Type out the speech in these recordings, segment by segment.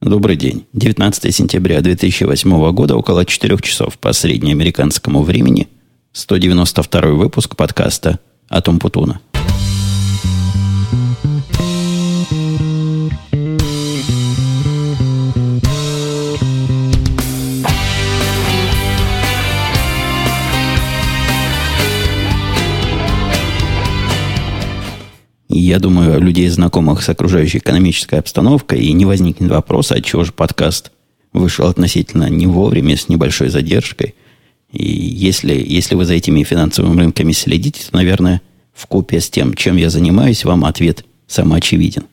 Добрый день. 19 сентября 2008 года, около 4 часов по среднеамериканскому времени, 192 выпуск подкаста «Атом Путуна». Думаю, людей, знакомых с окружающей экономической обстановкой, и не возникнет вопроса, от чего же подкаст вышел относительно не вовремя, с небольшой задержкой. И если, если вы за этими финансовыми рынками следите, то, наверное, в купе с тем, чем я занимаюсь, вам ответ самоочевиден.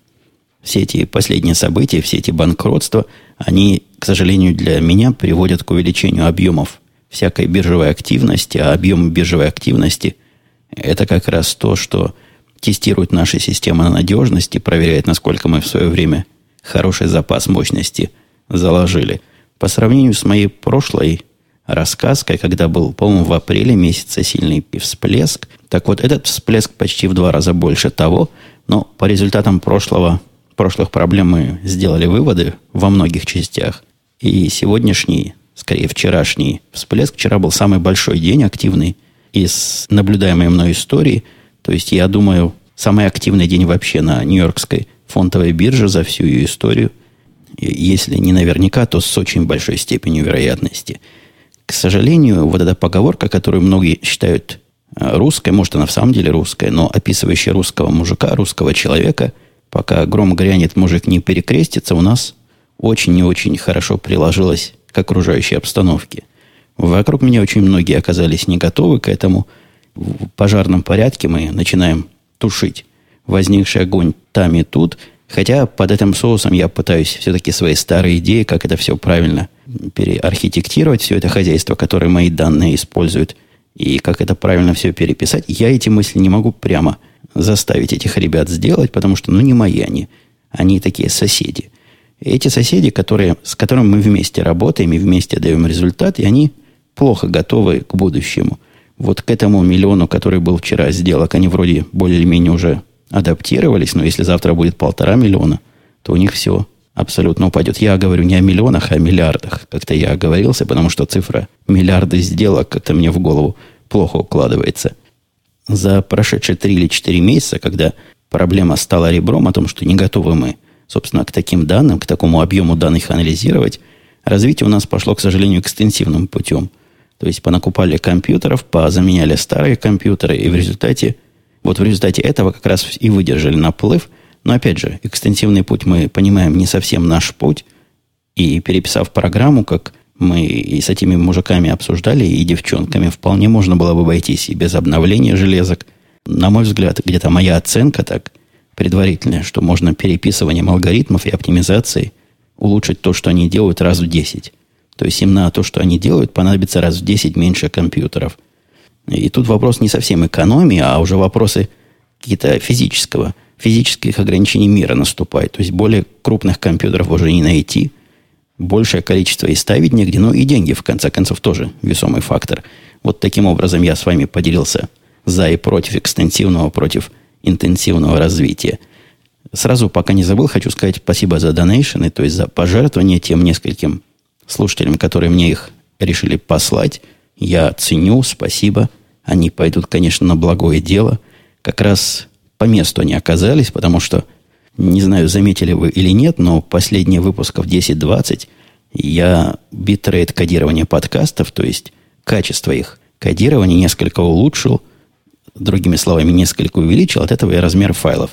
Все эти последние события, все эти банкротства, они, к сожалению, для меня приводят к увеличению объемов всякой биржевой активности, а объем биржевой активности – это как раз то, что тестирует наши системы на надежность и проверяет, насколько мы в свое время хороший запас мощности заложили. По сравнению с моей прошлой рассказкой, когда был, по-моему, в апреле месяце сильный всплеск, так вот этот всплеск почти в два раза больше того, но по результатам прошлого, прошлых проблем мы сделали выводы во многих частях. И сегодняшний, скорее вчерашний всплеск, вчера был самый большой день активный из наблюдаемой мной истории – то есть, я думаю, самый активный день вообще на Нью-Йоркской фондовой бирже за всю ее историю. Если не наверняка, то с очень большой степенью вероятности. К сожалению, вот эта поговорка, которую многие считают э, русской, может, она в самом деле русская, но описывающая русского мужика, русского человека, пока гром грянет, мужик не перекрестится, у нас очень и очень хорошо приложилась к окружающей обстановке. Вокруг меня очень многие оказались не готовы к этому – в пожарном порядке мы начинаем тушить возникший огонь там и тут. Хотя под этим соусом я пытаюсь все-таки свои старые идеи, как это все правильно переархитектировать, все это хозяйство, которое мои данные используют, и как это правильно все переписать. Я эти мысли не могу прямо заставить этих ребят сделать, потому что, ну, не мои они. Они такие соседи. Эти соседи, которые, с которыми мы вместе работаем и вместе даем результат, и они плохо готовы к будущему – вот к этому миллиону, который был вчера сделок, они вроде более-менее уже адаптировались, но если завтра будет полтора миллиона, то у них все абсолютно упадет. Я говорю не о миллионах, а о миллиардах. Как-то я оговорился, потому что цифра миллиарды сделок как-то мне в голову плохо укладывается. За прошедшие три или четыре месяца, когда проблема стала ребром о том, что не готовы мы, собственно, к таким данным, к такому объему данных анализировать, развитие у нас пошло, к сожалению, экстенсивным путем – то есть понакупали компьютеров, позаменяли старые компьютеры, и в результате, вот в результате этого как раз и выдержали наплыв. Но опять же, экстенсивный путь мы понимаем не совсем наш путь. И переписав программу, как мы и с этими мужиками обсуждали, и девчонками, вполне можно было бы обойтись и без обновления железок. На мой взгляд, где-то моя оценка так предварительная, что можно переписыванием алгоритмов и оптимизацией улучшить то, что они делают раз в 10. То есть им на то, что они делают, понадобится раз в 10 меньше компьютеров. И тут вопрос не совсем экономии, а уже вопросы какие-то физического, физических ограничений мира наступают. То есть более крупных компьютеров уже не найти, большее количество и ставить негде, ну и деньги, в конце концов, тоже весомый фактор. Вот таким образом я с вами поделился за и против экстенсивного, против интенсивного развития. Сразу, пока не забыл, хочу сказать спасибо за донейшены, то есть за пожертвование тем нескольким слушателям, которые мне их решили послать. Я ценю, спасибо. Они пойдут, конечно, на благое дело. Как раз по месту они оказались, потому что, не знаю, заметили вы или нет, но последние выпусков 10-20 я битрейт кодирования подкастов, то есть качество их кодирования несколько улучшил, другими словами, несколько увеличил. От этого и размер файлов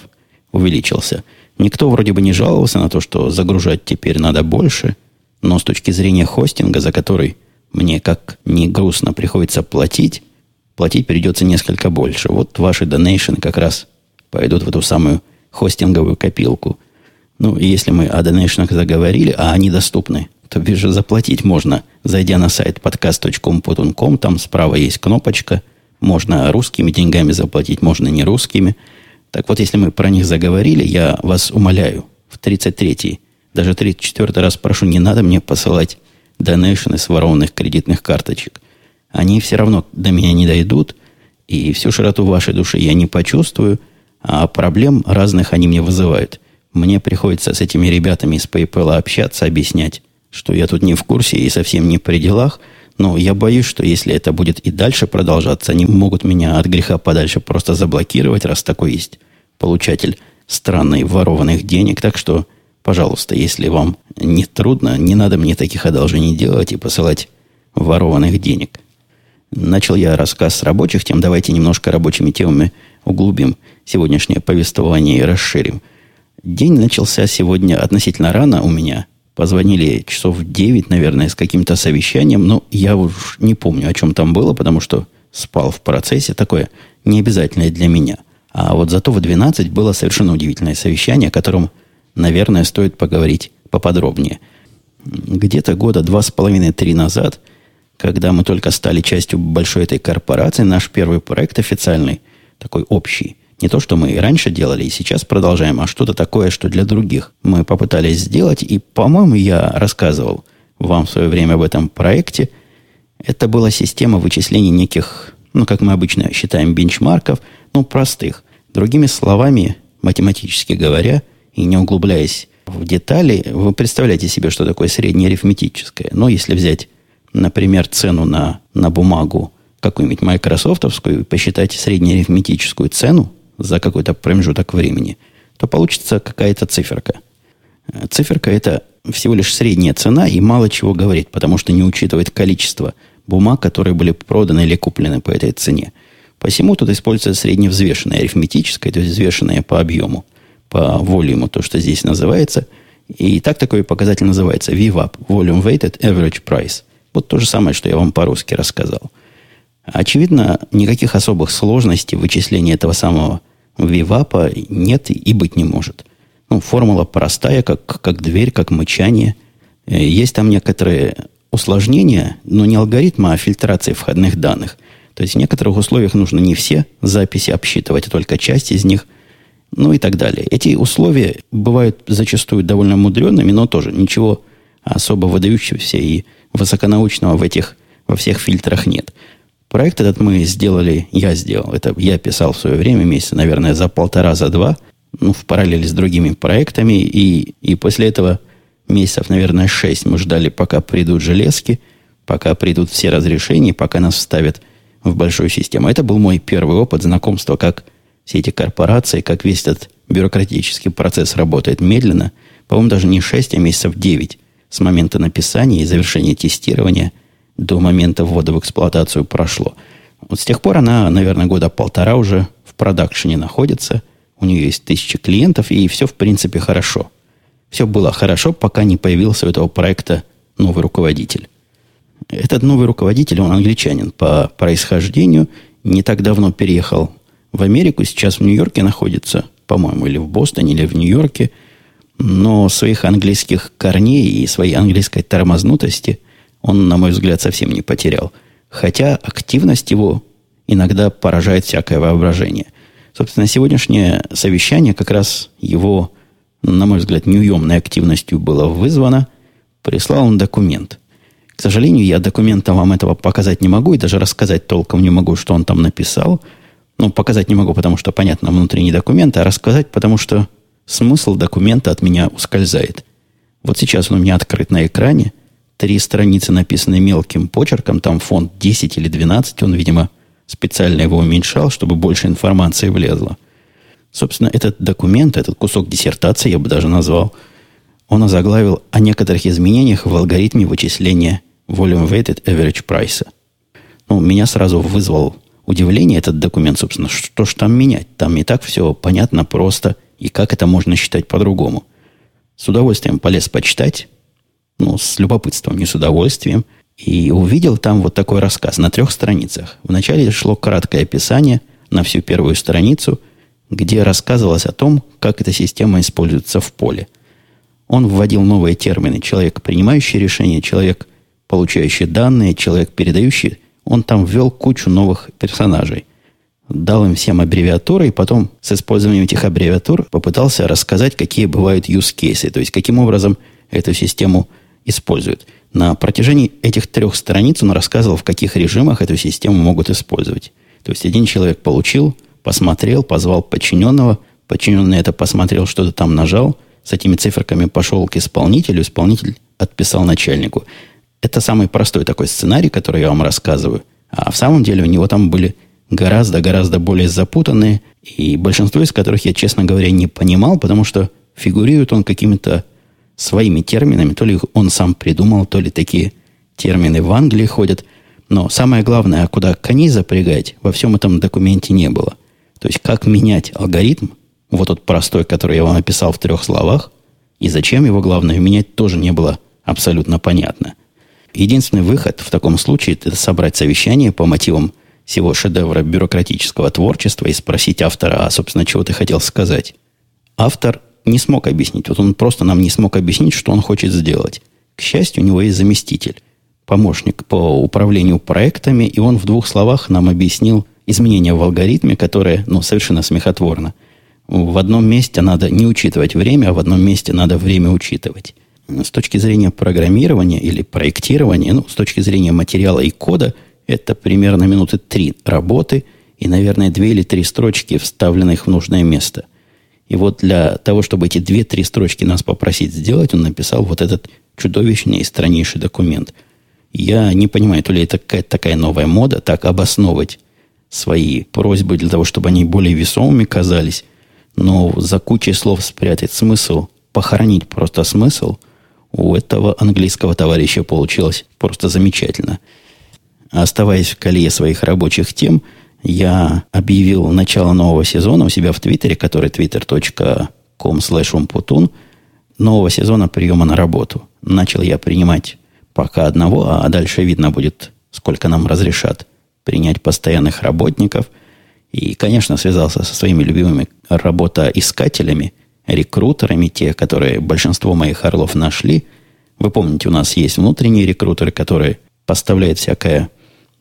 увеличился. Никто вроде бы не жаловался на то, что загружать теперь надо больше – но с точки зрения хостинга, за который мне как не грустно приходится платить, платить придется несколько больше. Вот ваши донейшены как раз пойдут в эту самую хостинговую копилку. Ну, если мы о донейшенах заговорили, а они доступны, то бишь заплатить можно, зайдя на сайт podcast.com.com, там справа есть кнопочка, можно русскими деньгами заплатить, можно не русскими. Так вот, если мы про них заговорили, я вас умоляю, в 33-й даже 34 раз прошу, не надо мне посылать донейшены с ворованных кредитных карточек. Они все равно до меня не дойдут, и всю широту вашей души я не почувствую, а проблем разных они мне вызывают. мне приходится с этими ребятами из PayPal общаться, объяснять, что я тут не в курсе и совсем не при делах. Но я боюсь, что если это будет и дальше продолжаться, они могут меня от греха подальше просто заблокировать, раз такой есть получатель странный ворованных денег. Так что, пожалуйста, если вам не трудно, не надо мне таких одолжений делать и посылать ворованных денег. Начал я рассказ с рабочих тем. Давайте немножко рабочими темами углубим сегодняшнее повествование и расширим. День начался сегодня относительно рано у меня. Позвонили часов в 9, наверное, с каким-то совещанием. Но я уж не помню, о чем там было, потому что спал в процессе. Такое необязательное для меня. А вот зато в 12 было совершенно удивительное совещание, о котором, наверное, стоит поговорить поподробнее. Где-то года два с половиной-три назад, когда мы только стали частью большой этой корпорации, наш первый проект официальный, такой общий, не то, что мы и раньше делали, и сейчас продолжаем, а что-то такое, что для других мы попытались сделать. И, по-моему, я рассказывал вам в свое время об этом проекте. Это была система вычислений неких, ну, как мы обычно считаем, бенчмарков, ну, простых. Другими словами, математически говоря, и не углубляясь в детали, вы представляете себе, что такое среднеарифметическое. Но если взять, например, цену на, на бумагу какую-нибудь майкрософтовскую и посчитать среднеарифметическую цену за какой-то промежуток времени, то получится какая-то циферка. Циферка – это всего лишь средняя цена и мало чего говорит, потому что не учитывает количество бумаг, которые были проданы или куплены по этой цене. Посему тут используется средневзвешенное арифметическое, то есть взвешенное по объему, по волюму, то, что здесь называется. И так такой показатель называется VWAP, Volume Weighted Average Price. Вот то же самое, что я вам по-русски рассказал. Очевидно, никаких особых сложностей в вычислении этого самого вивапа нет и быть не может. Ну, формула простая, как, как дверь, как мычание. Э, есть там некоторые усложнения, но не алгоритма, а фильтрации входных данных. То есть в некоторых условиях нужно не все записи обсчитывать, а только часть из них, ну и так далее. Эти условия бывают зачастую довольно мудреными, но тоже ничего особо выдающегося и высоконаучного в этих, во всех фильтрах нет. Проект этот мы сделали, я сделал, это я писал в свое время, месяца, наверное, за полтора, за два, ну, в параллели с другими проектами, и, и после этого месяцев, наверное, шесть мы ждали, пока придут железки, пока придут все разрешения, пока нас вставят в большую систему. Это был мой первый опыт знакомства, как все эти корпорации, как весь этот бюрократический процесс работает медленно. По-моему, даже не 6, а месяцев 9 с момента написания и завершения тестирования – до момента ввода в эксплуатацию прошло. Вот с тех пор она, наверное, года полтора уже в продакшене находится. У нее есть тысячи клиентов, и все, в принципе, хорошо. Все было хорошо, пока не появился у этого проекта новый руководитель. Этот новый руководитель, он англичанин по происхождению, не так давно переехал в Америку, сейчас в Нью-Йорке находится, по-моему, или в Бостоне, или в Нью-Йорке, но своих английских корней и своей английской тормознутости – он, на мой взгляд, совсем не потерял. Хотя активность его иногда поражает всякое воображение. Собственно, сегодняшнее совещание как раз его, на мой взгляд, неуемной активностью было вызвано. Прислал он документ. К сожалению, я документа вам этого показать не могу и даже рассказать толком не могу, что он там написал. Ну, показать не могу, потому что, понятно, внутренний документ, а рассказать, потому что смысл документа от меня ускользает. Вот сейчас он у меня открыт на экране – три страницы написаны мелким почерком, там фонд 10 или 12, он, видимо, специально его уменьшал, чтобы больше информации влезло. Собственно, этот документ, этот кусок диссертации, я бы даже назвал, он озаглавил о некоторых изменениях в алгоритме вычисления Volume Weighted Average Price. Ну, меня сразу вызвал удивление этот документ, собственно, что ж там менять? Там и так все понятно, просто, и как это можно считать по-другому. С удовольствием полез почитать, ну, с любопытством, не с удовольствием, и увидел там вот такой рассказ на трех страницах. Вначале шло краткое описание на всю первую страницу, где рассказывалось о том, как эта система используется в поле. Он вводил новые термины. Человек, принимающий решения, человек, получающий данные, человек, передающий. Он там ввел кучу новых персонажей. Дал им всем аббревиатуры, и потом с использованием этих аббревиатур попытался рассказать, какие бывают use cases, то есть каким образом эту систему используют. На протяжении этих трех страниц он рассказывал, в каких режимах эту систему могут использовать. То есть один человек получил, посмотрел, позвал подчиненного, подчиненный это посмотрел, что-то там нажал, с этими циферками пошел к исполнителю, исполнитель отписал начальнику. Это самый простой такой сценарий, который я вам рассказываю. А в самом деле у него там были гораздо-гораздо более запутанные, и большинство из которых я, честно говоря, не понимал, потому что фигурирует он какими-то своими терминами, то ли он сам придумал, то ли такие термины в Англии ходят. Но самое главное, куда коней запрягать, во всем этом документе не было. То есть, как менять алгоритм, вот тот простой, который я вам описал в трех словах, и зачем его, главное, менять, тоже не было абсолютно понятно. Единственный выход в таком случае – это собрать совещание по мотивам всего шедевра бюрократического творчества и спросить автора, а, собственно, чего ты хотел сказать. Автор не смог объяснить. Вот он просто нам не смог объяснить, что он хочет сделать. К счастью, у него есть заместитель, помощник по управлению проектами, и он в двух словах нам объяснил изменения в алгоритме, которые, ну, совершенно смехотворно. В одном месте надо не учитывать время, а в одном месте надо время учитывать. С точки зрения программирования или проектирования, ну, с точки зрения материала и кода, это примерно минуты три работы и, наверное, две или три строчки, вставленных в нужное место. И вот для того, чтобы эти две-три строчки нас попросить сделать, он написал вот этот чудовищный и страннейший документ. Я не понимаю, то ли это какая-то такая новая мода, так обосновывать свои просьбы для того, чтобы они более весомыми казались, но за кучей слов спрятать смысл, похоронить просто смысл, у этого английского товарища получилось просто замечательно. Оставаясь в колее своих рабочих тем – я объявил начало нового сезона у себя в Твиттере, который twitter.com slash нового сезона приема на работу. Начал я принимать пока одного, а дальше видно будет, сколько нам разрешат принять постоянных работников. И, конечно, связался со своими любимыми работоискателями, рекрутерами, те, которые большинство моих орлов нашли. Вы помните, у нас есть внутренние рекрутеры, которые поставляют всякое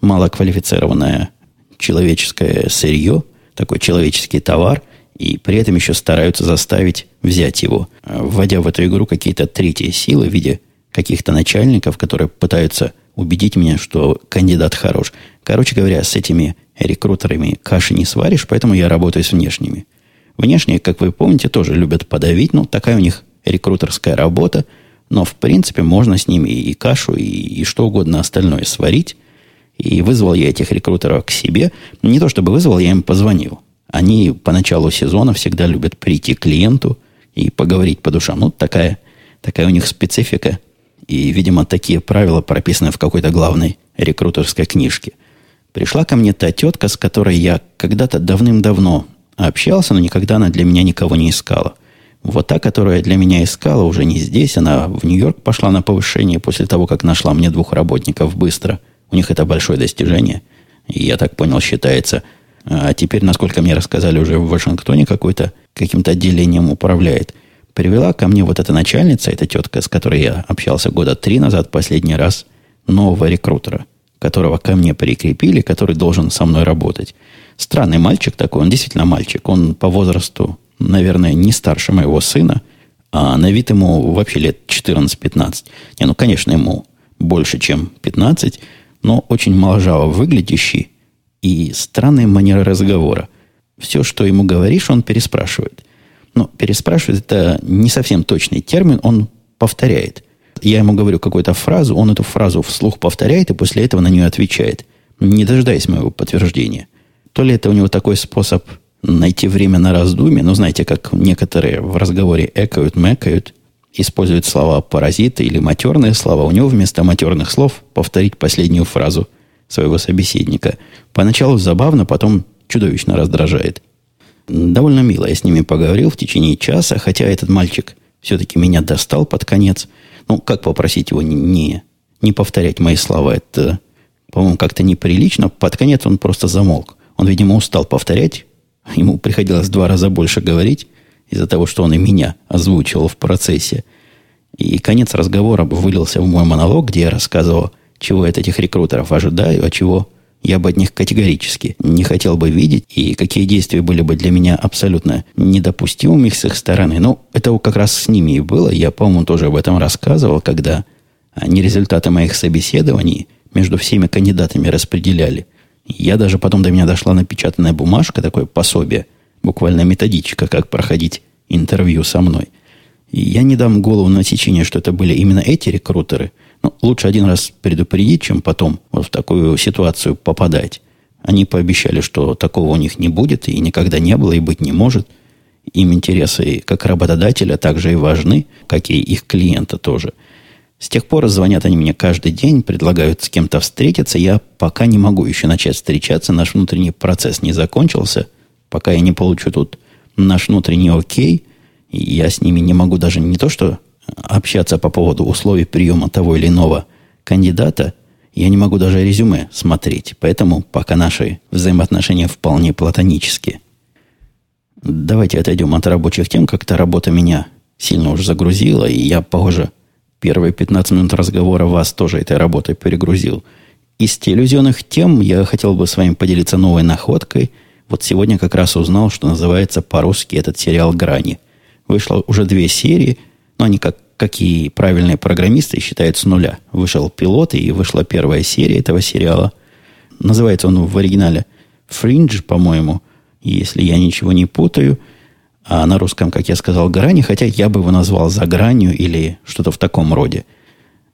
малоквалифицированное человеческое сырье, такой человеческий товар, и при этом еще стараются заставить взять его, вводя в эту игру какие-то третьи силы в виде каких-то начальников, которые пытаются убедить меня, что кандидат хорош. Короче говоря, с этими рекрутерами каши не сваришь, поэтому я работаю с внешними. Внешние, как вы помните, тоже любят подавить, ну, такая у них рекрутерская работа, но, в принципе, можно с ними и кашу, и, и что угодно остальное сварить, и вызвал я этих рекрутеров к себе. Не то чтобы вызвал, я им позвонил. Они по началу сезона всегда любят прийти к клиенту и поговорить по душам. Ну, такая, такая у них специфика. И, видимо, такие правила прописаны в какой-то главной рекрутерской книжке. Пришла ко мне та тетка, с которой я когда-то давным-давно общался, но никогда она для меня никого не искала. Вот та, которая для меня искала, уже не здесь. Она в Нью-Йорк пошла на повышение после того, как нашла мне двух работников быстро – у них это большое достижение. И я так понял, считается. А теперь, насколько мне рассказали, уже в Вашингтоне какой-то каким-то отделением управляет. Привела ко мне вот эта начальница, эта тетка, с которой я общался года три назад последний раз, нового рекрутера, которого ко мне прикрепили, который должен со мной работать. Странный мальчик такой, он действительно мальчик. Он по возрасту, наверное, не старше моего сына, а на вид ему вообще лет 14-15. Не, ну, конечно, ему больше, чем 15, но очень моложаво выглядящий и странные манеры разговора. Все, что ему говоришь, он переспрашивает. Но переспрашивает это не совсем точный термин, он повторяет. Я ему говорю какую-то фразу, он эту фразу вслух повторяет и после этого на нее отвечает, не дожидаясь моего подтверждения. То ли это у него такой способ найти время на раздумье, но знаете, как некоторые в разговоре экают, мэкают, использует слова паразиты или матерные слова, у него вместо матерных слов повторить последнюю фразу своего собеседника. Поначалу забавно, потом чудовищно раздражает. Довольно мило я с ними поговорил в течение часа, хотя этот мальчик все-таки меня достал под конец. Ну, как попросить его не, не повторять мои слова? Это, по-моему, как-то неприлично. Под конец он просто замолк. Он, видимо, устал повторять. Ему приходилось два раза больше говорить из-за того, что он и меня озвучивал в процессе. И конец разговора вылился в мой монолог, где я рассказывал, чего я от этих рекрутеров ожидаю, а чего я бы от них категорически не хотел бы видеть, и какие действия были бы для меня абсолютно недопустимыми с их стороны. Ну, это как раз с ними и было. Я, по-моему, тоже об этом рассказывал, когда они результаты моих собеседований между всеми кандидатами распределяли. Я даже потом до меня дошла напечатанная бумажка, такое пособие – буквально методичка, как проходить интервью со мной. И я не дам голову на течение, что это были именно эти рекрутеры. Но лучше один раз предупредить, чем потом вот в такую ситуацию попадать. Они пообещали, что такого у них не будет, и никогда не было, и быть не может. Им интересы как работодателя также и важны, как и их клиента тоже. С тех пор звонят они мне каждый день, предлагают с кем-то встретиться. Я пока не могу еще начать встречаться. Наш внутренний процесс не закончился. Пока я не получу тут наш внутренний окей, я с ними не могу даже не то что общаться по поводу условий приема того или иного кандидата, я не могу даже резюме смотреть. Поэтому пока наши взаимоотношения вполне платонические. Давайте отойдем от рабочих тем. Как-то работа меня сильно уже загрузила, и я, похоже, первые 15 минут разговора вас тоже этой работой перегрузил. Из телевизионных тем я хотел бы с вами поделиться новой находкой. Вот сегодня как раз узнал, что называется по-русски этот сериал «Грани». Вышло уже две серии, но они как какие правильные программисты считают с нуля. Вышел пилот, и вышла первая серия этого сериала. Называется он в оригинале «Фриндж», по-моему, если я ничего не путаю. А на русском, как я сказал, «Грани», хотя я бы его назвал «За гранью» или что-то в таком роде.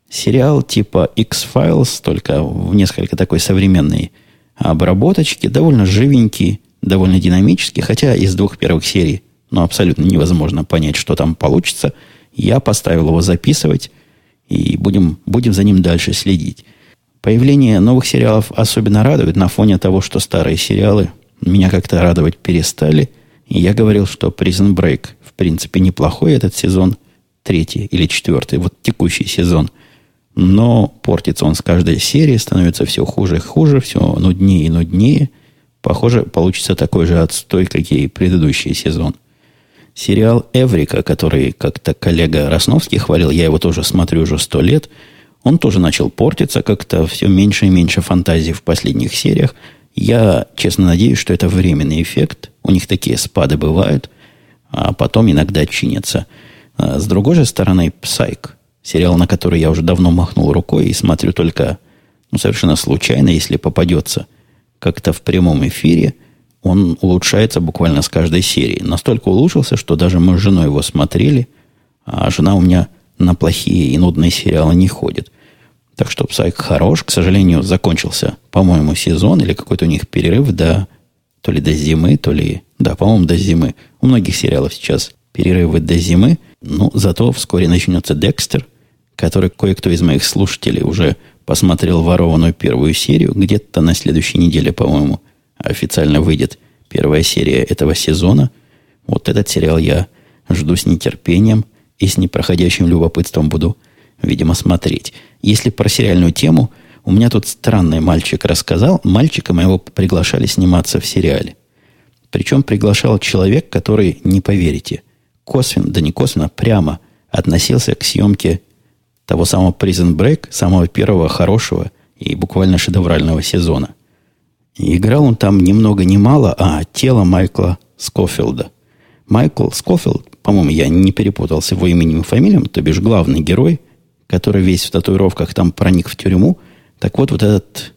Сериал типа X-Files, только в несколько такой современной обработочки, довольно живенький, довольно динамический, хотя из двух первых серий ну, абсолютно невозможно понять, что там получится – я поставил его записывать, и будем, будем за ним дальше следить. Появление новых сериалов особенно радует на фоне того, что старые сериалы меня как-то радовать перестали. И я говорил, что Prison Break в принципе неплохой этот сезон, третий или четвертый, вот текущий сезон. Но портится он с каждой серии, становится все хуже и хуже, все нуднее и нуднее. Похоже, получится такой же отстой, как и предыдущий сезон – Сериал «Эврика», который как-то коллега Росновский хвалил, я его тоже смотрю уже сто лет, он тоже начал портиться, как-то все меньше и меньше фантазии в последних сериях. Я честно надеюсь, что это временный эффект. У них такие спады бывают, а потом иногда чинятся. А с другой же стороны, «Псайк», сериал, на который я уже давно махнул рукой и смотрю только ну, совершенно случайно, если попадется как-то в прямом эфире – он улучшается буквально с каждой серии. Настолько улучшился, что даже мы с женой его смотрели, а жена у меня на плохие и нудные сериалы не ходит. Так что Псайк хорош. К сожалению, закончился, по-моему, сезон или какой-то у них перерыв до то ли до зимы, то ли... Да, по-моему, до зимы. У многих сериалов сейчас перерывы до зимы. Но зато вскоре начнется Декстер, который кое-кто из моих слушателей уже посмотрел ворованную первую серию. Где-то на следующей неделе, по-моему, официально выйдет первая серия этого сезона. Вот этот сериал я жду с нетерпением и с непроходящим любопытством буду, видимо, смотреть. Если про сериальную тему, у меня тут странный мальчик рассказал. Мальчика моего приглашали сниматься в сериале. Причем приглашал человек, который, не поверите, косвенно, да не косвенно, прямо относился к съемке того самого Prison Break, самого первого хорошего и буквально шедеврального сезона. Играл он там ни много ни мало, а тело Майкла Скофилда. Майкл Скофилд, по-моему, я не перепутал с его именем и фамилией, то бишь главный герой, который весь в татуировках там проник в тюрьму. Так вот, вот этот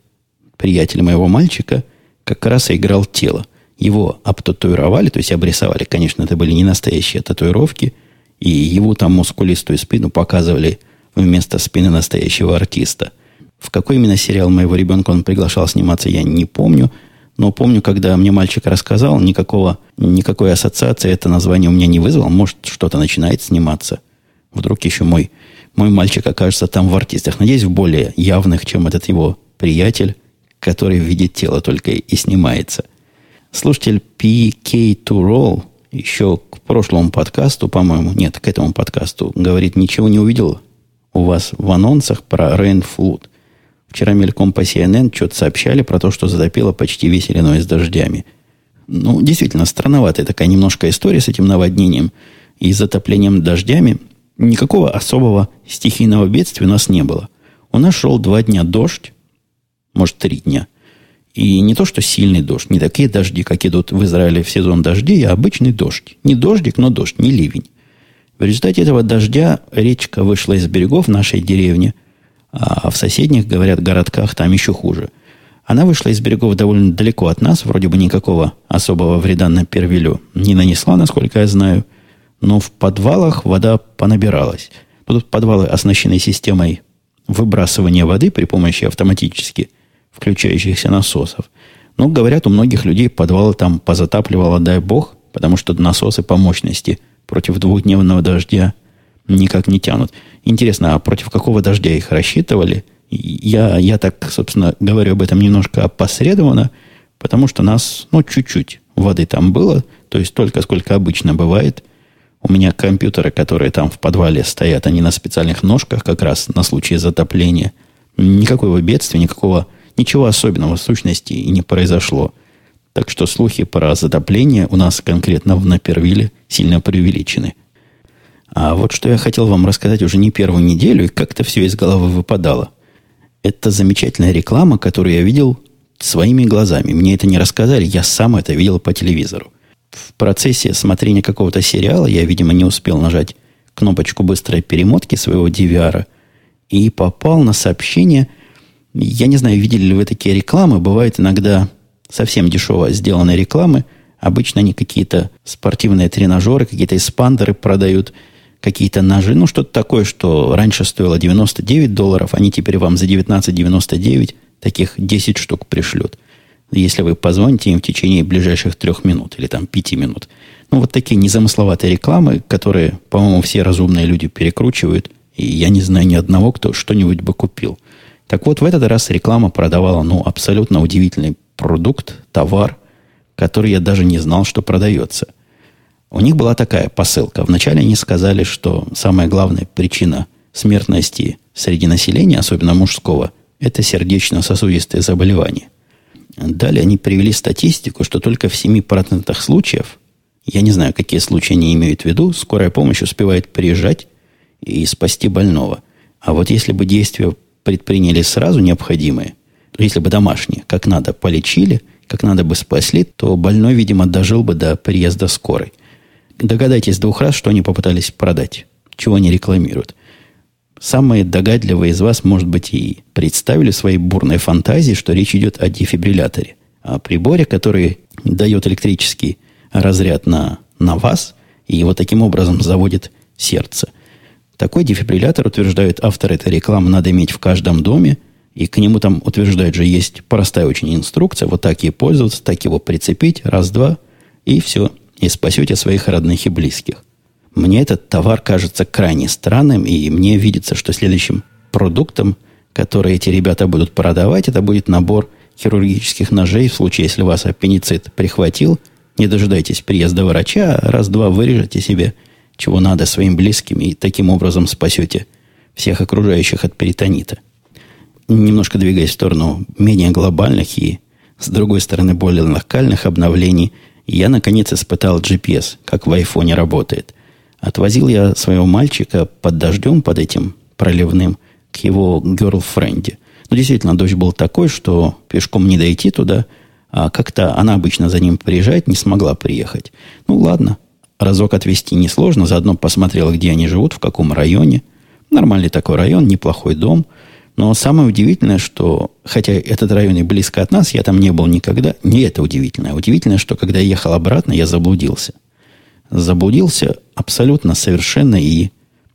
приятель моего мальчика как раз и играл тело. Его обтатуировали, то есть обрисовали. Конечно, это были не настоящие татуировки. И его там мускулистую спину показывали вместо спины настоящего артиста. В какой именно сериал моего ребенка он приглашал сниматься, я не помню. Но помню, когда мне мальчик рассказал, никакого, никакой ассоциации это название у меня не вызвало. Может, что-то начинает сниматься. Вдруг еще мой, мой мальчик окажется там в артистах. Надеюсь, в более явных, чем этот его приятель, который видит тело только и снимается. Слушатель PK2 Roll еще к прошлому подкасту, по-моему, нет, к этому подкасту, говорит, ничего не увидел у вас в анонсах про Rain Flood. Вчера мельком по CNN что-то сообщали про то, что затопило почти весь Иллинойс дождями. Ну, действительно, странноватая такая немножко история с этим наводнением и затоплением дождями. Никакого особого стихийного бедствия у нас не было. У нас шел два дня дождь, может, три дня. И не то, что сильный дождь, не такие дожди, как идут в Израиле в сезон дождей, а обычный дождь. Не дождик, но дождь, не ливень. В результате этого дождя речка вышла из берегов нашей деревни – а в соседних, говорят, городках там еще хуже. Она вышла из берегов довольно далеко от нас, вроде бы никакого особого вреда на первилю не нанесла, насколько я знаю, но в подвалах вода понабиралась. Тут подвалы оснащены системой выбрасывания воды при помощи автоматически включающихся насосов. Но, говорят, у многих людей подвалы там позатапливало, дай бог, потому что насосы по мощности против двухдневного дождя никак не тянут. Интересно, а против какого дождя их рассчитывали? Я, я так, собственно, говорю об этом немножко опосредованно, потому что нас, ну, чуть-чуть воды там было, то есть только сколько обычно бывает. У меня компьютеры, которые там в подвале стоят, они на специальных ножках как раз на случай затопления. Никакого бедствия, никакого, ничего особенного в сущности и не произошло. Так что слухи про затопление у нас конкретно в Напервиле сильно преувеличены. А вот что я хотел вам рассказать уже не первую неделю, и как-то все из головы выпадало. Это замечательная реклама, которую я видел своими глазами. Мне это не рассказали, я сам это видел по телевизору. В процессе смотрения какого-то сериала я, видимо, не успел нажать кнопочку быстрой перемотки своего DVR и попал на сообщение. Я не знаю, видели ли вы такие рекламы. Бывает иногда совсем дешево сделанные рекламы. Обычно они какие-то спортивные тренажеры, какие-то эспандеры продают – какие-то ножи, ну что-то такое, что раньше стоило 99 долларов, они теперь вам за 19,99 таких 10 штук пришлют. Если вы позвоните им в течение ближайших трех минут или там пяти минут. Ну, вот такие незамысловатые рекламы, которые, по-моему, все разумные люди перекручивают, и я не знаю ни одного, кто что-нибудь бы купил. Так вот, в этот раз реклама продавала, ну, абсолютно удивительный продукт, товар, который я даже не знал, что продается – у них была такая посылка. Вначале они сказали, что самая главная причина смертности среди населения, особенно мужского, это сердечно-сосудистые заболевания. Далее они привели статистику, что только в 7% случаев, я не знаю, какие случаи они имеют в виду, скорая помощь успевает приезжать и спасти больного. А вот если бы действия предприняли сразу необходимые, если бы домашние, как надо, полечили, как надо бы спасли, то больной, видимо, дожил бы до приезда скорой. Догадайтесь двух раз, что они попытались продать, чего они рекламируют. Самые догадливые из вас, может быть, и представили своей бурной фантазии, что речь идет о дефибрилляторе, о приборе, который дает электрический разряд на, на вас и его таким образом заводит сердце. Такой дефибриллятор, утверждают авторы этой рекламы, надо иметь в каждом доме, и к нему там, утверждают же, есть простая очень инструкция, вот так и пользоваться, так его прицепить, раз-два, и все, и спасете своих родных и близких. Мне этот товар кажется крайне странным, и мне видится, что следующим продуктом, который эти ребята будут продавать, это будет набор хирургических ножей в случае, если вас аппендицит прихватил. Не дожидайтесь приезда врача, раз-два вырежете себе, чего надо своим близким, и таким образом спасете всех окружающих от перитонита. Немножко двигаясь в сторону менее глобальных и, с другой стороны, более локальных обновлений – я, наконец, испытал GPS, как в айфоне работает. Отвозил я своего мальчика под дождем, под этим проливным, к его герлфренде. Ну, действительно, дождь был такой, что пешком не дойти туда, а как-то она обычно за ним приезжает, не смогла приехать. Ну, ладно, разок отвезти несложно, заодно посмотрел, где они живут, в каком районе. Нормальный такой район, неплохой дом – но самое удивительное, что, хотя этот район и близко от нас, я там не был никогда, не это удивительное. Удивительное, что когда я ехал обратно, я заблудился. Заблудился абсолютно совершенно и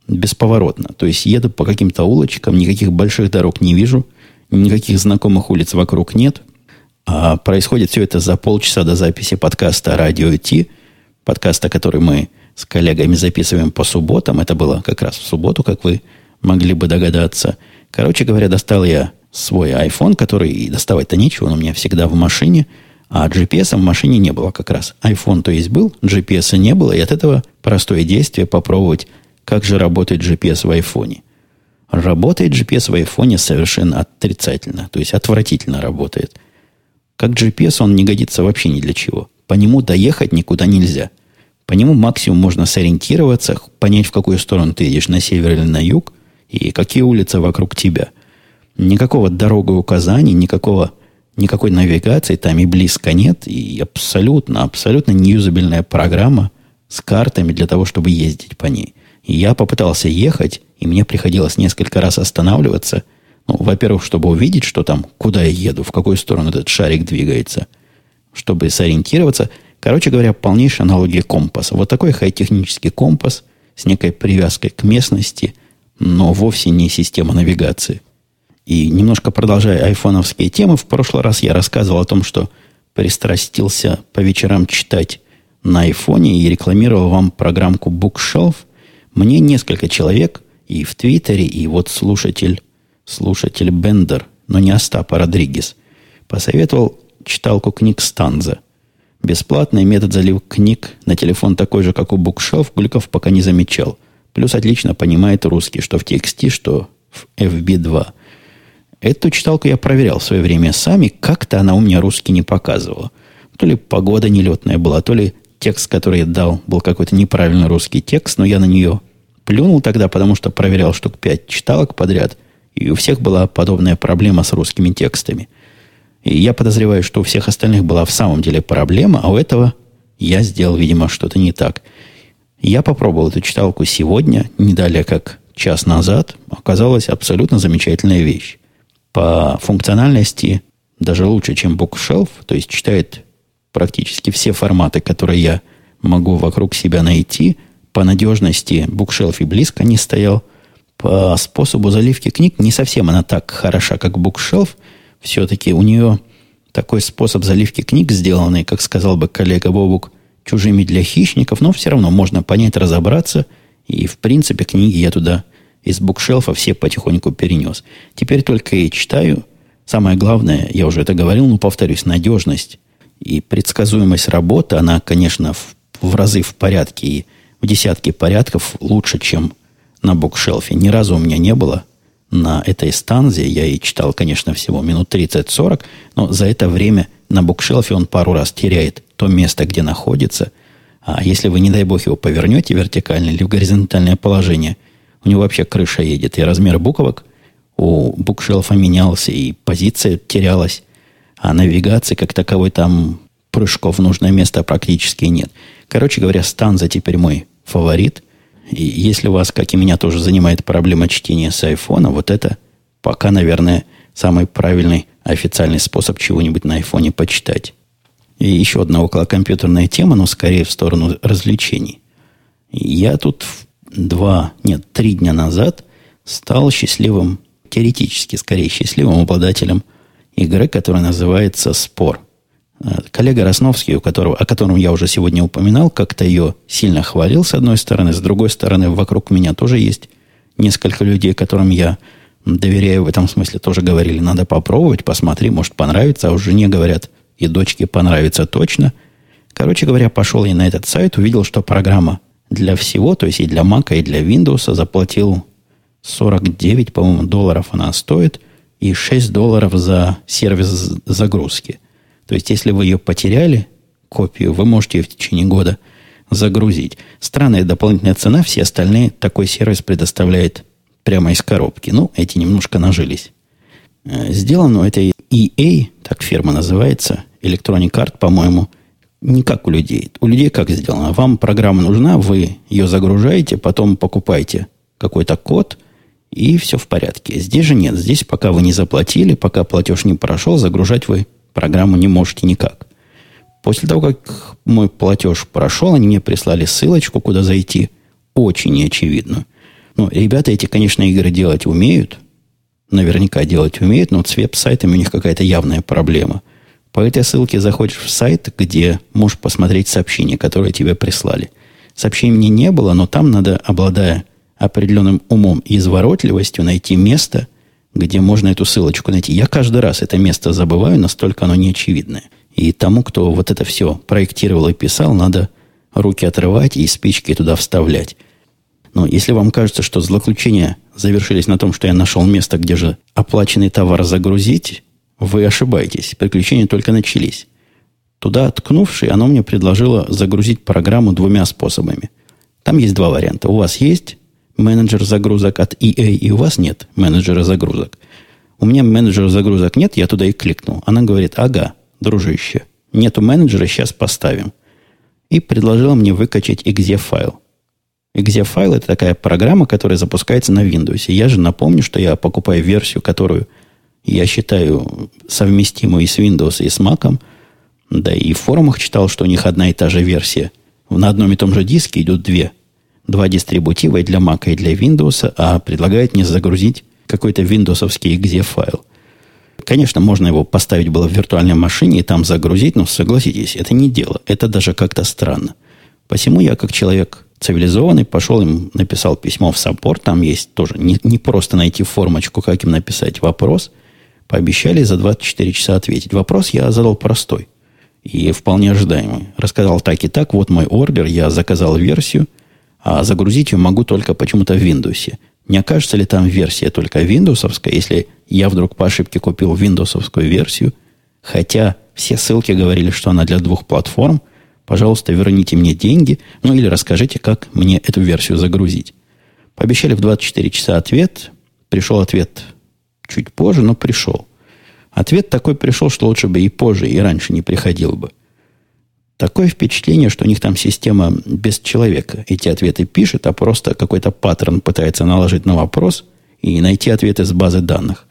бесповоротно. То есть еду по каким-то улочкам, никаких больших дорог не вижу, никаких знакомых улиц вокруг нет. А происходит все это за полчаса до записи подкаста «Радио Ти», подкаста, который мы с коллегами записываем по субботам. Это было как раз в субботу, как вы могли бы догадаться – Короче говоря, достал я свой iPhone, который доставать-то нечего, он у меня всегда в машине, а GPS в машине не было как раз. iPhone то есть был, GPS не было, и от этого простое действие попробовать, как же работает GPS в iPhone. Работает GPS в iPhone совершенно отрицательно, то есть отвратительно работает. Как GPS он не годится вообще ни для чего. По нему доехать никуда нельзя. По нему максимум можно сориентироваться, понять, в какую сторону ты едешь, на север или на юг, и какие улицы вокруг тебя. Никакого дорогой указаний, никакого, никакой навигации там и близко нет. И абсолютно, абсолютно неюзабельная программа с картами для того, чтобы ездить по ней. И я попытался ехать, и мне приходилось несколько раз останавливаться Ну, во-первых, чтобы увидеть, что там, куда я еду, в какую сторону этот шарик двигается, чтобы сориентироваться. Короче говоря, полнейшая аналогия компаса. Вот такой хай-технический компас с некой привязкой к местности, но вовсе не система навигации. И немножко продолжая айфоновские темы, в прошлый раз я рассказывал о том, что пристрастился по вечерам читать на айфоне и рекламировал вам программку Bookshelf. Мне несколько человек и в Твиттере, и вот слушатель, слушатель Бендер, но не Остапа Родригес, посоветовал читалку книг Станза. Бесплатный метод залив книг на телефон такой же, как у Bookshelf, Гульков пока не замечал. Плюс отлично понимает русский, что в TXT, что в FB2. Эту читалку я проверял в свое время сами. Как-то она у меня русский не показывала. То ли погода нелетная была, то ли текст, который я дал, был какой-то неправильный русский текст, но я на нее плюнул тогда, потому что проверял штук пять читалок подряд, и у всех была подобная проблема с русскими текстами. И я подозреваю, что у всех остальных была в самом деле проблема, а у этого я сделал, видимо, что-то не так. Я попробовал эту читалку сегодня, не далее как час назад. Оказалась абсолютно замечательная вещь по функциональности даже лучше, чем Bookshelf, то есть читает практически все форматы, которые я могу вокруг себя найти. По надежности Bookshelf и близко не стоял. По способу заливки книг не совсем она так хороша, как Bookshelf. Все-таки у нее такой способ заливки книг, сделанный, как сказал бы коллега Бобук, чужими для хищников, но все равно можно понять, разобраться. И, в принципе, книги я туда из букшелфа все потихоньку перенес. Теперь только и читаю. Самое главное, я уже это говорил, но повторюсь, надежность и предсказуемость работы, она, конечно, в, в разы в порядке и в десятки порядков лучше, чем на букшелфе. Ни разу у меня не было на этой станции. Я и читал, конечно, всего минут 30-40, но за это время на букшелфе он пару раз теряет то место, где находится. А если вы, не дай бог, его повернете вертикально или в горизонтальное положение, у него вообще крыша едет. И размер буквок у букшелфа менялся, и позиция терялась. А навигации как таковой там прыжков в нужное место практически нет. Короче говоря, станза теперь мой фаворит. И если вас, как и меня, тоже занимает проблема чтения с айфона, вот это пока, наверное, самый правильный официальный способ чего-нибудь на айфоне почитать. И еще одна околокомпьютерная тема, но скорее в сторону развлечений. Я тут два, нет, три дня назад стал счастливым, теоретически скорее счастливым обладателем игры, которая называется «Спор». Э, коллега Росновский, у которого, о котором я уже сегодня упоминал, как-то ее сильно хвалил с одной стороны, с другой стороны, вокруг меня тоже есть несколько людей, которым я доверяю в этом смысле, тоже говорили, надо попробовать, посмотри, может понравится, а уже не говорят, и дочке понравится точно. Короче говоря, пошел я на этот сайт, увидел, что программа для всего, то есть и для Mac, и для Windows заплатил 49, по-моему, долларов она стоит, и 6 долларов за сервис загрузки. То есть, если вы ее потеряли, копию, вы можете ее в течение года загрузить. Странная дополнительная цена, все остальные такой сервис предоставляет прямо из коробки. Ну, эти немножко нажились. Э, сделано это EA, так фирма называется, Electronic Art, по-моему, не как у людей. У людей как сделано? Вам программа нужна, вы ее загружаете, потом покупаете какой-то код, и все в порядке. Здесь же нет. Здесь пока вы не заплатили, пока платеж не прошел, загружать вы программу не можете никак. После того, как мой платеж прошел, они мне прислали ссылочку, куда зайти. Очень неочевидно. Ну, ребята эти, конечно, игры делать умеют. Наверняка делать умеют, но с веб-сайтами у них какая-то явная проблема – по этой ссылке заходишь в сайт, где можешь посмотреть сообщения, которые тебе прислали. Сообщений не было, но там надо, обладая определенным умом и изворотливостью, найти место, где можно эту ссылочку найти. Я каждый раз это место забываю, настолько оно неочевидное. И тому, кто вот это все проектировал и писал, надо руки отрывать и спички туда вставлять. Но если вам кажется, что злоключения завершились на том, что я нашел место, где же оплаченный товар загрузить, вы ошибаетесь, приключения только начались. Туда ткнувший, оно мне предложило загрузить программу двумя способами. Там есть два варианта. У вас есть менеджер загрузок от EA, и у вас нет менеджера загрузок. У меня менеджера загрузок нет, я туда и кликнул. Она говорит, ага, дружище, нету менеджера, сейчас поставим. И предложила мне выкачать exe файл. Exe-файл – это такая программа, которая запускается на Windows. Я же напомню, что я покупаю версию, которую я считаю совместимую и с Windows, и с Mac. Да и в форумах читал, что у них одна и та же версия. На одном и том же диске идут две. Два дистрибутива и для Mac, и для Windows, а предлагает мне загрузить какой-то виндовсовский exe-файл. Конечно, можно его поставить было в виртуальной машине и там загрузить, но согласитесь, это не дело. Это даже как-то странно. Посему я, как человек цивилизованный, пошел им, написал письмо в саппорт. Там есть тоже не, не просто найти формочку, как им написать вопрос. Пообещали за 24 часа ответить. Вопрос я задал простой и вполне ожидаемый. Рассказал так и так, вот мой ордер, я заказал версию, а загрузить ее могу только почему-то в Windows. Не окажется ли там версия только виндовсовская, если я вдруг по ошибке купил виндовсовскую версию, хотя все ссылки говорили, что она для двух платформ, пожалуйста, верните мне деньги, ну или расскажите, как мне эту версию загрузить. Пообещали в 24 часа ответ. Пришел ответ чуть позже, но пришел. Ответ такой пришел, что лучше бы и позже, и раньше не приходил бы. Такое впечатление, что у них там система без человека эти ответы пишет, а просто какой-то паттерн пытается наложить на вопрос и найти ответ из базы данных.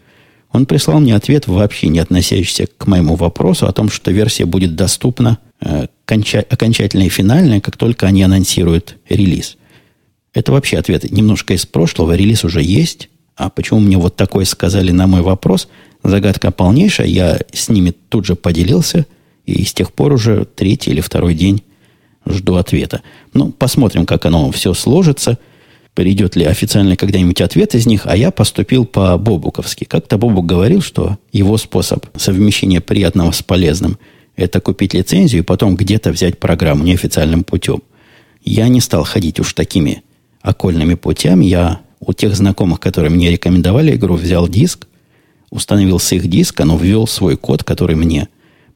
Он прислал мне ответ, вообще не относящийся к моему вопросу о том, что версия будет доступна конча- окончательная и финальная, как только они анонсируют релиз. Это вообще ответ немножко из прошлого. Релиз уже есть. А почему мне вот такое сказали на мой вопрос? Загадка полнейшая. Я с ними тут же поделился – и с тех пор уже третий или второй день жду ответа. Ну, посмотрим, как оно все сложится. Придет ли официальный когда-нибудь ответ из них, а я поступил по-бобуковски. Как-то Бобук говорил, что его способ совмещения приятного с полезным – это купить лицензию и потом где-то взять программу неофициальным путем. Я не стал ходить уж такими окольными путями. Я у тех знакомых, которые мне рекомендовали игру, взял диск, установил с их диска, но ввел свой код, который мне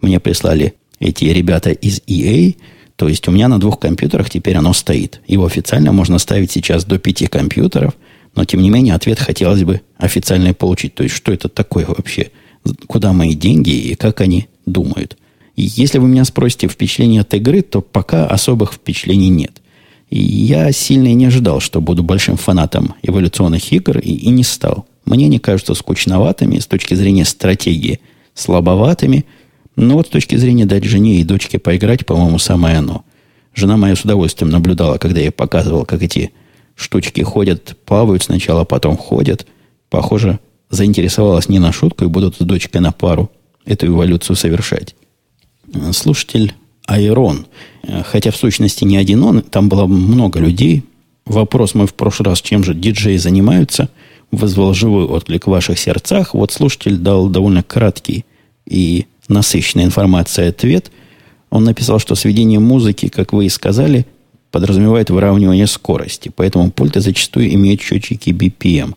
мне прислали эти ребята из EA, то есть у меня на двух компьютерах теперь оно стоит. Его официально можно ставить сейчас до пяти компьютеров, но тем не менее ответ хотелось бы официально получить. То есть что это такое вообще? Куда мои деньги и как они думают? И если вы меня спросите впечатление от игры, то пока особых впечатлений нет. И я сильно не ожидал, что буду большим фанатом эволюционных игр, и, и не стал. Мне они кажутся скучноватыми с точки зрения стратегии, слабоватыми – но вот с точки зрения дать жене и дочке поиграть, по-моему, самое оно. Жена моя с удовольствием наблюдала, когда я показывал, как эти штучки ходят, плавают сначала, потом ходят. Похоже, заинтересовалась не на шутку и будут с дочкой на пару эту эволюцию совершать. Слушатель Айрон. Хотя в сущности не один он, там было много людей. Вопрос мой в прошлый раз, чем же диджеи занимаются, вызвал живой отклик в ваших сердцах. Вот слушатель дал довольно краткий и насыщенная информация ответ. Он написал, что сведение музыки, как вы и сказали, подразумевает выравнивание скорости. Поэтому пульты зачастую имеют счетчики BPM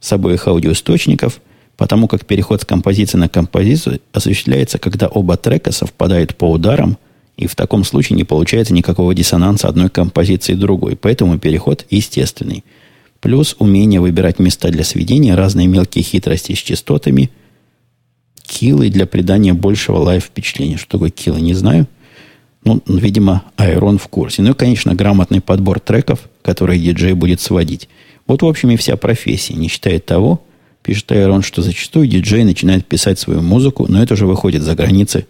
с обоих аудиоисточников, потому как переход с композиции на композицию осуществляется, когда оба трека совпадают по ударам, и в таком случае не получается никакого диссонанса одной композиции другой. Поэтому переход естественный. Плюс умение выбирать места для сведения, разные мелкие хитрости с частотами – kill ы для придания большего live впечатления. Что такое kill ы, не знаю. Ну, видимо, Айрон в курсе. Ну и, конечно, грамотный подбор треков, которые диджей будет сводить. Вот, в общем, и вся профессия, не считая того, пишет Айрон, что зачастую диджей начинает писать свою музыку, но это уже выходит за границы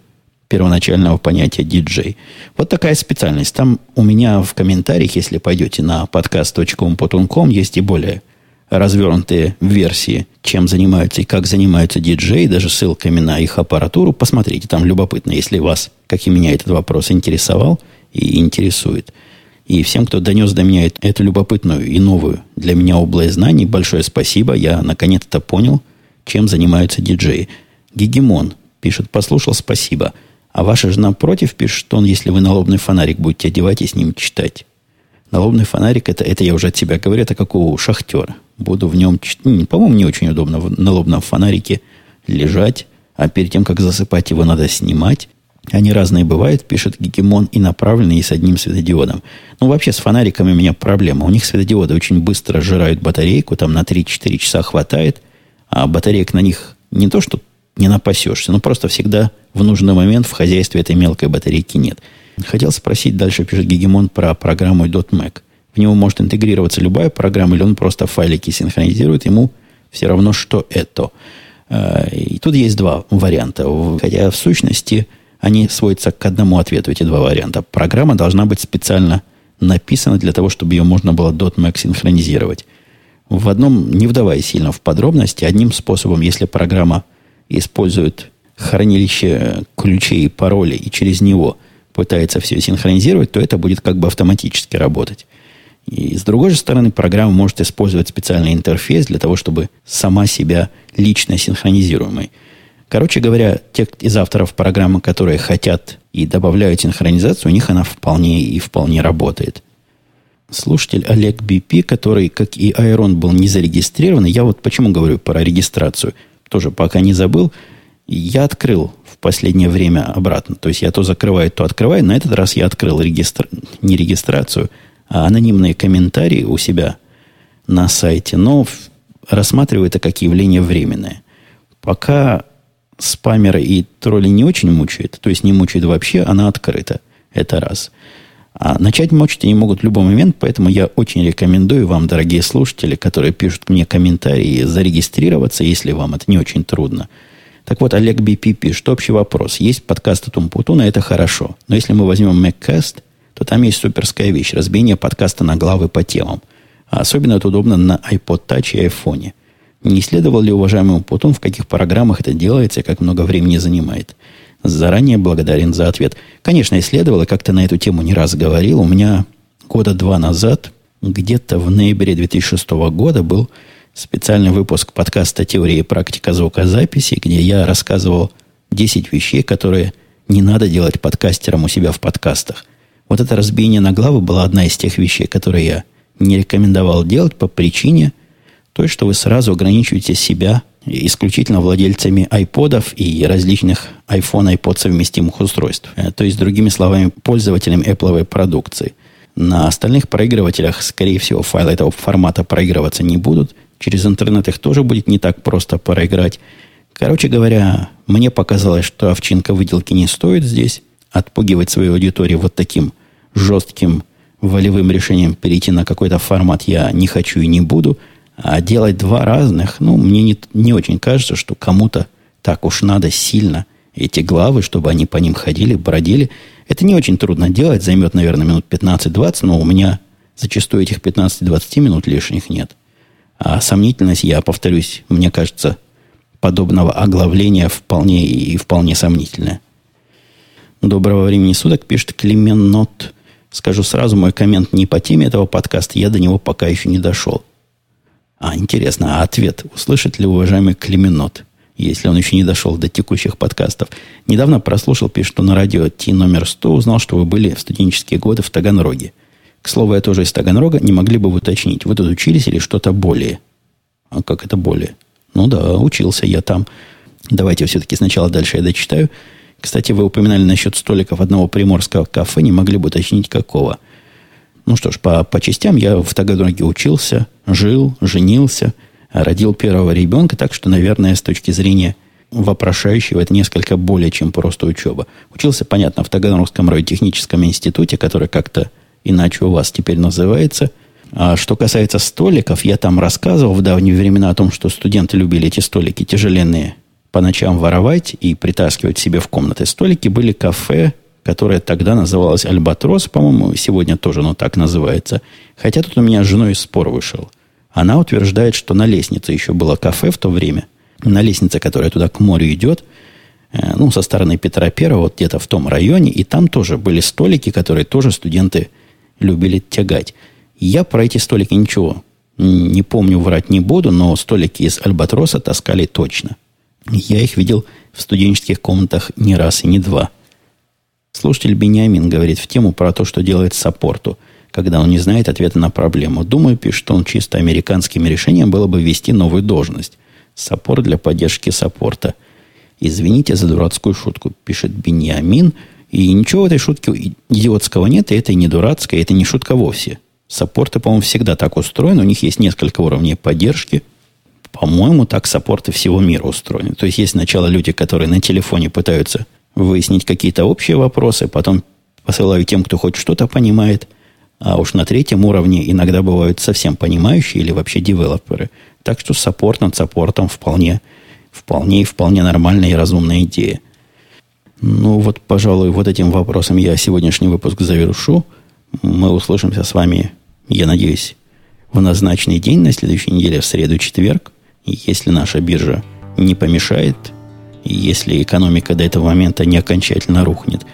первоначального понятия диджей. Вот такая специальность. Там у меня в комментариях, если пойдете на podcast.com, есть и более развернутые версии, чем занимаются и как занимаются диджеи, даже ссылками на их аппаратуру. Посмотрите, там любопытно, если вас, как и меня, этот вопрос интересовал и интересует. И всем, кто донес до меня эту любопытную и новую для меня область знаний, большое спасибо. Я наконец-то понял, чем занимаются диджеи. Гегемон пишет, послушал, спасибо. А ваша жена против пишет, что он, если вы налобный фонарик будете одевать и с ним читать. Налобный фонарик, это, это я уже от себя говорю, это как у шахтера. Буду в нем, по-моему, не очень удобно в налобном фонарике лежать, а перед тем, как засыпать его, надо снимать. Они разные бывают, пишет Гегемон, и направленные, и с одним светодиодом. Ну, вообще, с фонариками у меня проблема. У них светодиоды очень быстро сжирают батарейку, там на 3-4 часа хватает, а батареек на них не то, что не напасешься, но просто всегда в нужный момент в хозяйстве этой мелкой батарейки нет. Хотел спросить дальше, пишет Гегемон, про программу .Mac. в него может интегрироваться любая программа, или он просто файлики синхронизирует, ему все равно, что это. Э, и тут есть два варианта. Хотя в сущности они сводятся к одному ответу, эти два варианта. Программа должна быть специально написана для того, чтобы ее можно было .Mac синхронизировать. В одном, не вдаваясь сильно в подробности, одним способом, если программа использует хранилище ключей и паролей и через него пытается все синхронизировать, то это будет как бы автоматически работать. И с другой же стороны, программа может использовать специальный интерфейс для того, чтобы сама себя лично синхронизируемой. Короче говоря, те из авторов программы, которые хотят и добавляют синхронизацию, у них она вполне и вполне работает. Слушатель Олег BP, который, как и Айрон, был не зарегистрирован, я вот почему говорю про регистрацию, тоже пока не забыл, я открыл в последнее время обратно. То есть я то закрываю, то открываю. На этот раз я открыл регистр... не регистрацию, а анонимные комментарии у себя на сайте, но рассматриваю это как явление временное. Пока спамеры и тролли не очень мучают, то есть не мучают вообще, она открыта. Это раз. А начать мочить они могут в любой момент, поэтому я очень рекомендую вам, дорогие слушатели, которые пишут мне комментарии, зарегистрироваться, если вам это не очень трудно. Так вот, Олег БП пишет, общий вопрос. Есть подкаст от Умпутуна, это хорошо. Но если мы возьмем MacCast, то там есть суперская вещь. Разбиение подкаста на главы по темам. А особенно это удобно на iPod Touch и iPhone. Не исследовал ли уважаемый Умпутун, в каких программах это делается и как много времени занимает? Заранее благодарен за ответ. Конечно, исследовал, и как-то на эту тему не раз говорил. У меня года два назад, где-то в ноябре 2006 года, был специальный выпуск подкаста «Теория и практика звукозаписи», где я рассказывал 10 вещей, которые не надо делать подкастерам у себя в подкастах – вот это разбиение на главы была одна из тех вещей, которые я не рекомендовал делать по причине той, что вы сразу ограничиваете себя исключительно владельцами айподов и различных iPhone, iPod совместимых устройств. Э, то есть, другими словами, пользователям Apple продукции. На остальных проигрывателях, скорее всего, файлы этого формата проигрываться не будут. Через интернет их тоже будет не так просто проиграть. Короче говоря, мне показалось, что овчинка выделки не стоит здесь отпугивать свою аудиторию вот таким жестким волевым решением перейти на какой-то формат я не хочу и не буду, а делать два разных, ну, мне не, не очень кажется, что кому-то так уж надо сильно эти главы, чтобы они по ним ходили, бродили. Это не очень трудно делать, займет, наверное, минут 15-20, но у меня зачастую этих 15-20 минут лишних нет. А сомнительность, я повторюсь, мне кажется, подобного оглавления вполне и вполне сомнительная. Доброго времени суток, пишет Клемен Нот. Скажу сразу, мой коммент не по теме этого подкаста, я до него пока еще не дошел. А, интересно, а ответ услышит ли уважаемый Клеменот, если он еще не дошел до текущих подкастов? Недавно прослушал, пишет, что на радио Ти номер 100 узнал, что вы были в студенческие годы в Таганроге. К слову, я тоже из Таганрога, не могли бы вы уточнить, вы тут учились или что-то более? А как это более? Ну да, учился я там. Давайте все-таки сначала дальше я дочитаю. Кстати, вы упоминали насчет столиков одного приморского кафе, не могли бы уточнить, какого. Ну что ж, по, по частям я в Таганроге учился, жил, женился, родил первого ребенка, так что, наверное, с точки зрения вопрошающего, это несколько более, чем просто учеба. Учился, понятно, в Таганрогском радиотехническом институте, который как-то иначе у вас теперь называется. А что касается столиков, я там рассказывал в давние времена о том, что студенты любили эти столики тяжеленные, по ночам воровать и притаскивать себе в комнаты столики, были кафе, которое тогда называлось «Альбатрос», по-моему, сегодня тоже оно так называется. Хотя тут у меня с женой спор вышел. Она утверждает, что на лестнице еще было кафе в то время, на лестнице, которая туда к морю идет, э, ну, со стороны Петра Первого, вот где-то в том районе, и там тоже были столики, которые тоже студенты любили тягать. Я про эти столики ничего не помню, врать не буду, но столики из Альбатроса таскали точно – я их видел в студенческих комнатах не раз и не два. Слушатель Бениамин говорит в тему про то, что делает саппорту, когда он не знает ответа на проблему. Думаю, пишет, что он чисто американским решением было бы ввести новую должность. Саппорт для поддержки саппорта. Извините за дурацкую шутку, пишет Бениамин. И ничего в этой шутке идиотского нет, и это не дурацкая, это не шутка вовсе. Саппорты, по-моему, всегда так устроены. У них есть несколько уровней поддержки – по-моему, так саппорты всего мира устроены. То есть есть сначала люди, которые на телефоне пытаются выяснить какие-то общие вопросы, потом посылаю тем, кто хоть что-то понимает, А уж на третьем уровне иногда бывают совсем понимающие или вообще девелоперы. Так что саппорт над саппортом вполне, вполне вполне нормальная и разумная идея. Ну вот, пожалуй, вот этим вопросом я сегодняшний выпуск завершу. Мы услышимся с вами, я надеюсь, в назначенный день на следующей неделе, в среду-четверг. Если наша биржа не помешает, если экономика до этого момента не окончательно рухнет.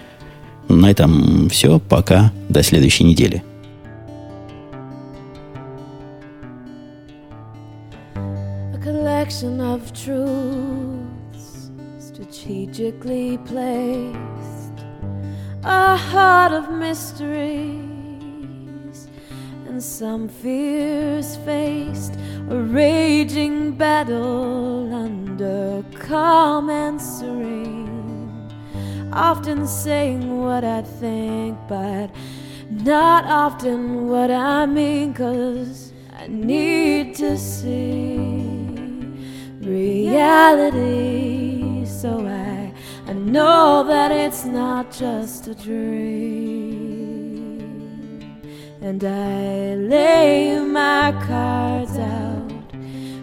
На этом все. Пока. До следующей недели. a heart of mysteries, and some fears faced, a raging battle under calm and serene. Often saying what I think, but not often what I mean, cause I need to see reality. So I, I know that it's not just a dream. And I lay my cards out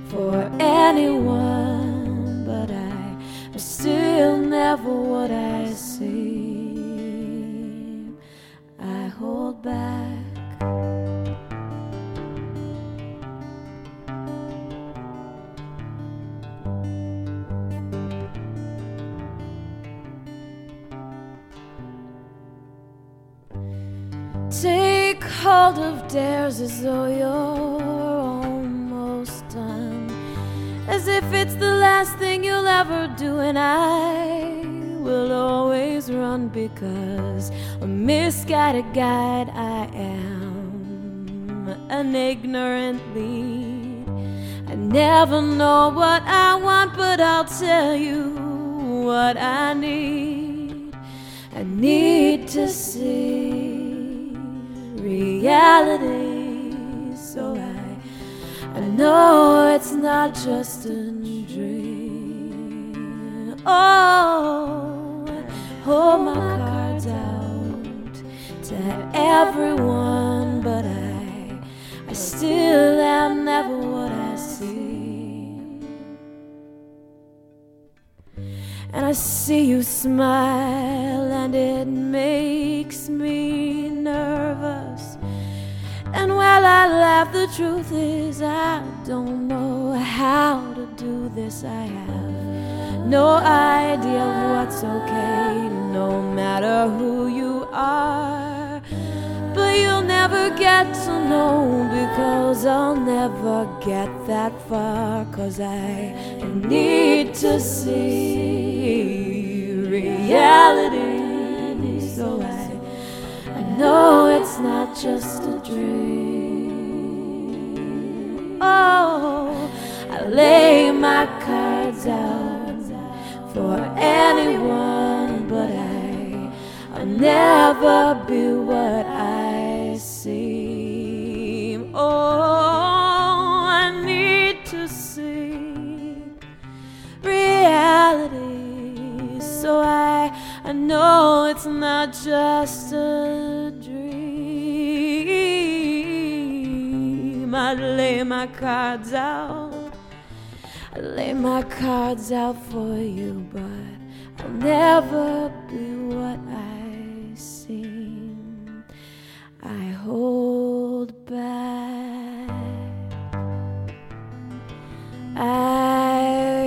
for anyone, but I, I still never what I seem. I hold back. Take hold of dares as though you're almost done. As if it's the last thing you'll ever do, and I will always run because a misguided guide I am, an ignorant lead. I never know what I want, but I'll tell you what I need. I need to see reality. So I, I know it's not just a dream. Oh, hold my cards out to everyone, but I, I still am never what I see. And I see you smile, and it makes me nervous. And while I laugh, the truth is, I don't know how to do this. I have no idea what's okay, no matter who you are. But you'll never get to know because I'll never get that far. Cause I need to see reality. So I I know not just a dream. Oh, I lay my cards out for anyone, but I, I'll never be what I seem. Oh, I need to see reality, so I, I know it's not just a room, I lay my cards out. I lay my cards out for you, but I'll never be what I seem. I hold back. I